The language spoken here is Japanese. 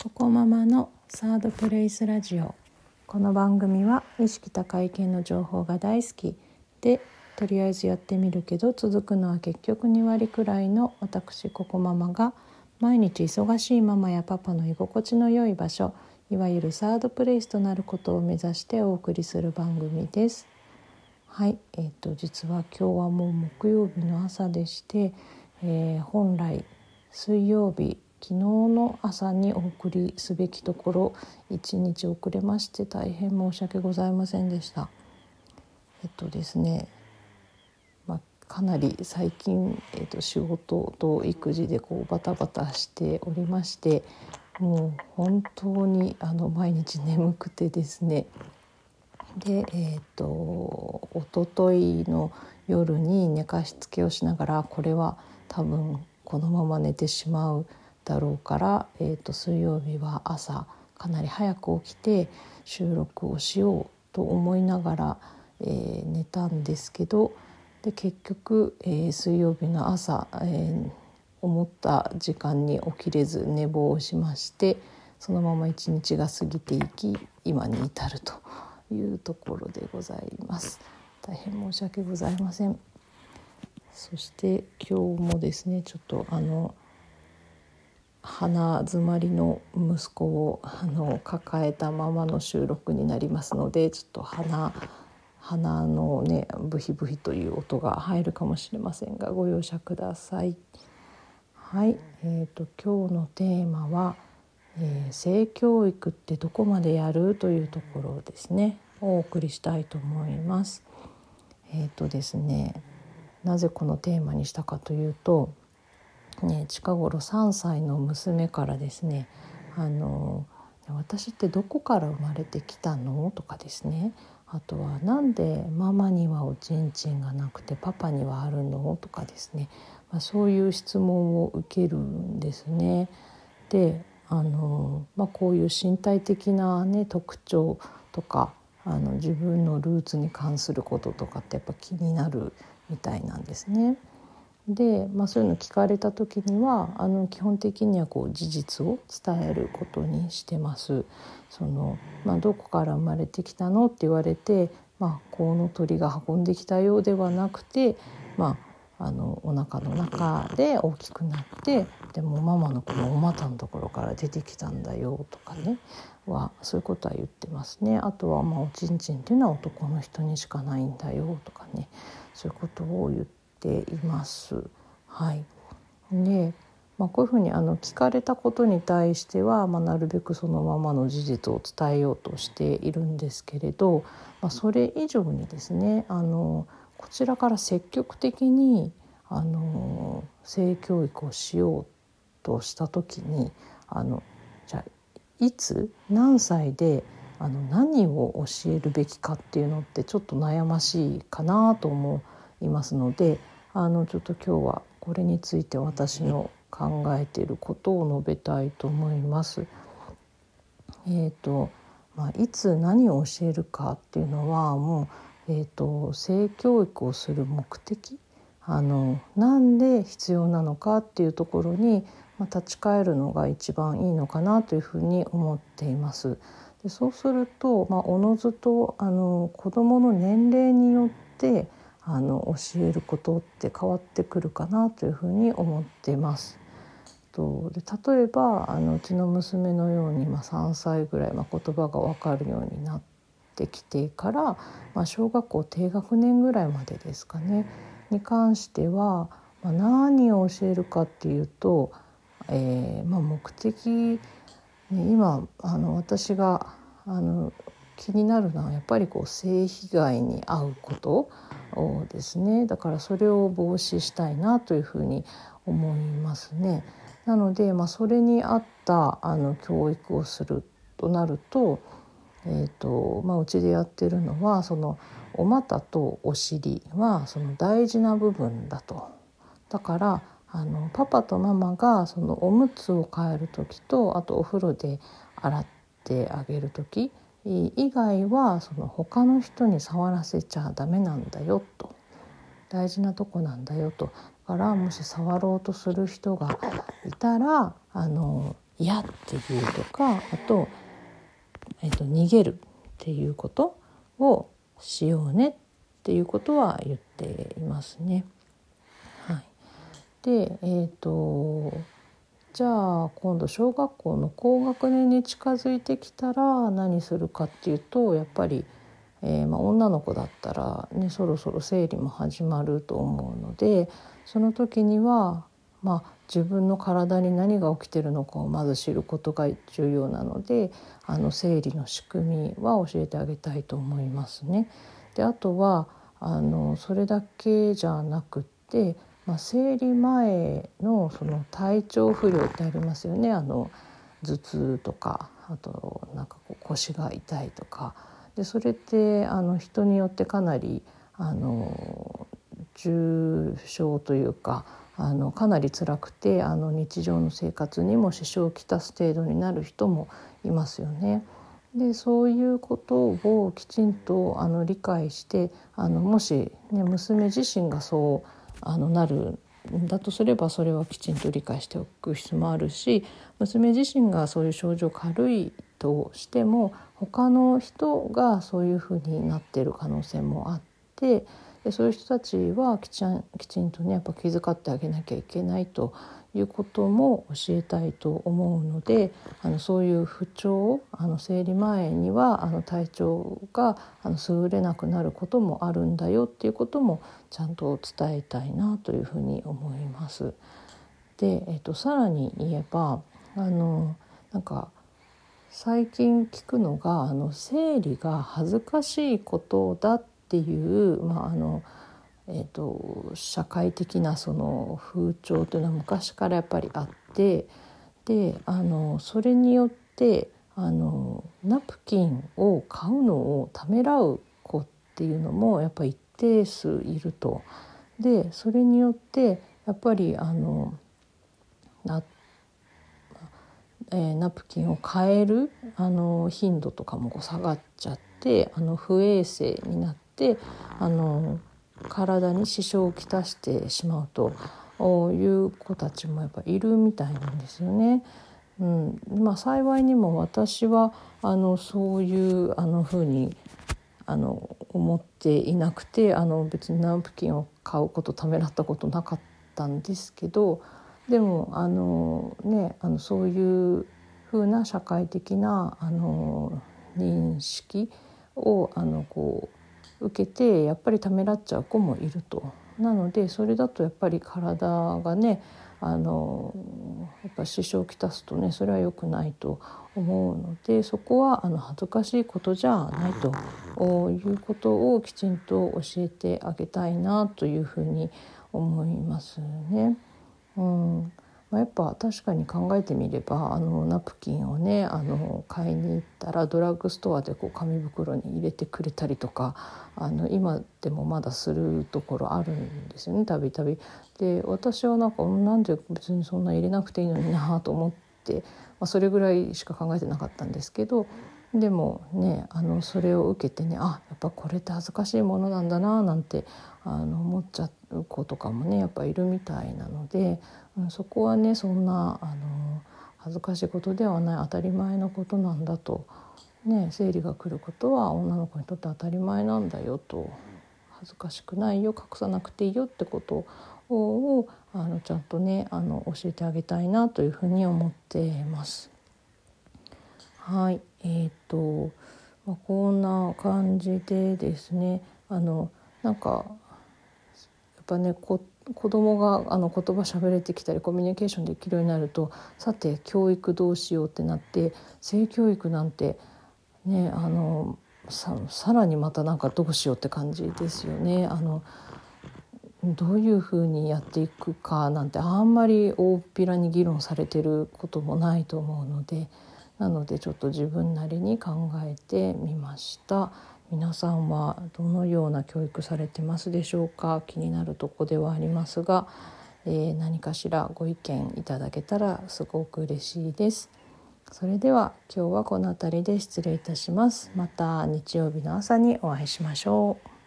ココママのサードプレイスラジオこの番組は意識高い系の情報が大好きでとりあえずやってみるけど続くのは結局2割くらいの私ココママが毎日忙しいママやパパの居心地の良い場所いわゆるサードプレイスとなることを目指してお送りする番組です。はい、えーと、実は今日はもう木曜日の朝でして、えー、本来水曜日昨日の朝にお送りすべきところ1日遅れまして大変申し訳ございませんでした。えっとですね、ま、かなり最近、えっと、仕事と育児でこうバタバタしておりましてもう本当にあの毎日眠くてですねでえっ、とおとといの夜に寝かしつけをしながらこれは多分このまま寝てしまうだろうから、えーと、水曜日は朝かなり早く起きて収録をしようと思いながら、えー、寝たんですけどで結局、えー、水曜日の朝、えー、思った時間に起きれず寝坊をしましてそのまま一日が過ぎていき今に至るというところでございます。大変申し訳ございません。そして今日もですねちょっとあの鼻づまりの息子をあの抱えたままの収録になりますのでちょっと鼻鼻のねブヒブヒという音が入るかもしれませんがご容赦ください。はい、えーと、今日のテーマは、えー、性教育ってどこまでやるというところですねお送りしたいと思います。えーとですねなぜこのテーマにしたかというとね、近頃3歳の娘からですねあの私ってどこから生まれてきたの？とかですねあとはなんでママにはおちんちんがなくてパパにはあるの？とかですね、まあ、そういう質問を受けるんですね。であの、まあ、こういう身体的な、ね、特徴とかあの自分のルーツに関することとかってやっぱ気になるみたいなんですね。で、まあ、そういうの聞かれた時にはあの基本的にはこう事実を伝えることにしてます。そのまあ、どこから生まれてきたのって言われて、まあ、コウノトリが運んできたようではなくて、まあ、あのお腹の中で大きくなってでもママのこのお股のところから出てきたんだよとかねはそういうことは言ってますね。あとはまあおちんちんっていうのは男の人にしかないんだよとかねそういうことを言ってています。はい、で、まあ、こういうふうにあの聞かれたことに対しては、まあ、なるべくそのままの事実を伝えようとしているんですけれど、まあ、それ以上にですねあのこちらから積極的にあの性教育をしようとした時にあのじゃあいつ何歳であの何を教えるべきかっていうのってちょっと悩ましいかなと思ういますのであのちょっと今日はこれについて私の考えていることを述べたいと思います。えーとまあ、いつ何を教えるかっていうのはもう、えーと、性教育をする目的あのなんで必要なのかっていうところに、まあ、立ち返るのが一番いいのかなというふうに思っています。でそうすると、まあ、おのずとあの子どもの年齢によってあの教えることって変わってくるかなというふうに思っています。とで例えばあのうちの娘のように、まあ、3歳ぐらい、まあ、言葉が分かるようになってきてから、まあ、小学校低学年ぐらいまでですかねに関しては、まあ、何を教えるかっていうと、えーまあ、目的、ね、今あの私があの気になるのはやっぱりこう性被害に遭うことですねだからそれを防止したいなというふうに思いますね。なので、まあ、それに合ったあの教育をするとなると,、えーとまあ、うちでやってるのはそのお股とお尻はその大事な部分だと。だからあのパパとママがそのおむつを替える時とあとお風呂で洗ってあげる時以外はその他の人に触らせちゃダメなんだよと。大事なとこなんだよと。だからもし触ろうとする人がいたらあの嫌っていうとかあと,、えーと、逃げるっていうことをしようねっていうことは言っていますね。はい、でえっ、ー、とじゃあ今度小学校の高学年に近づいてきたら何するかっていうとやっぱり、えー、まあ、女の子だったら、ね、そろそろ生理も始まると思うのでその時には、まあ、自分の体に何が起きてるのかをまず知ることが重要なのであの生理の仕組みは教えてあげたいと思いますね。であとはあのそれだけじゃなくってまあ、生理前のその体調不良ってありますよねあの頭痛とかあとなんかこう腰が痛いとかでそれってあの人によってかなりあの重症というかあのかなり辛くてあの日常の生活にも支障をきたす程度になる人もいますよね。でそういうことをきちんとあの理解してあのもし、ね、娘自身がそうあのなるだとすればそれはきちんと理解しておく必要もあるし娘自身がそういう症状軽いとしても他の人がそういうふうになっている可能性もあってでそういう人たちはきちんきちんとねやっぱ気遣ってあげなきゃいけないということも教えたいと思うのであのそういう不調あの生理前にはあの体調があの優れなくなることもあるんだよっていうこともちゃんと伝えたいなというふうに思います。で、えっと、さらに言えばあのなんか最近聞くのがあの生理が恥ずかしいことだっていう、まあ、あのえーと、社会的なその風潮というのは昔からやっぱりあってであのそれによってあのナプキンを買うのをためらう子っていうのもやっぱり一定数いると。でそれによってやっぱりあのなえー、ナプキンを変えるあの頻度とかも下がっちゃってあの不衛生になってあの体に支障をきたしてしまうという子たちもやっぱいるみたいなんですよね。うんまあ、幸いにも私はあのそういうあの風にあの思っていなくてあの別にナプキンを買うことためらったことなかったんですけどでもあの、ね、あのそういう風な社会的なあの認識をあのこう受けてやっぱりためらっちゃう子もいると。なのでそれだとやっぱり体がねあのやっぱ支障をきたすとねそれは良くないと思うのでそこはあの恥ずかしいことじゃないということをきちんと教えてあげたいなというふうに思いますね。うんまあ、やっぱ確かに考えてみればあのナプキンをねあの買いに行ったらドラッグストアでこう紙袋に入れてくれたりとかあの今でもまだするところあるんですよねたびたび。で私はなんかなんで別にそんな入れなくていいのになと思って、まあ、それぐらいしか考えてなかったんですけどでもねあのそれを受けてねあやっぱこれって恥ずかしいものなんだななんてあの思っちゃう子とかもねやっぱいるみたいなのでそこはねそんなあの恥ずかしいことではない当たり前のことなんだと、ね、生理が来ることは女の子にとって当たり前なんだよと恥ずかしくないよ隠さなくていいよってことをあのちゃんとねあの教えてあげたいなというふうに思っています。はいえーとま、こんな感じでですねあのなんかぱねこ子供があの言葉喋れてきたりコミュニケーションできるようになるとさて教育どうしようってなって性教育なんてねあのささらにまたなんかどうしようって感じですよね。あのどういうふうにやっていくかなんてあんまり大っぴらに議論されてることもないと思うのでなのでちょっと自分なりに考えてみました。皆さんはどのような教育されてますでしょうか？気になるとこではありますが、えー、何かしらご意見いただけたらすごく嬉しいです。それでは今日はこの辺りで失礼いたします。また日曜日の朝にお会いしましょう。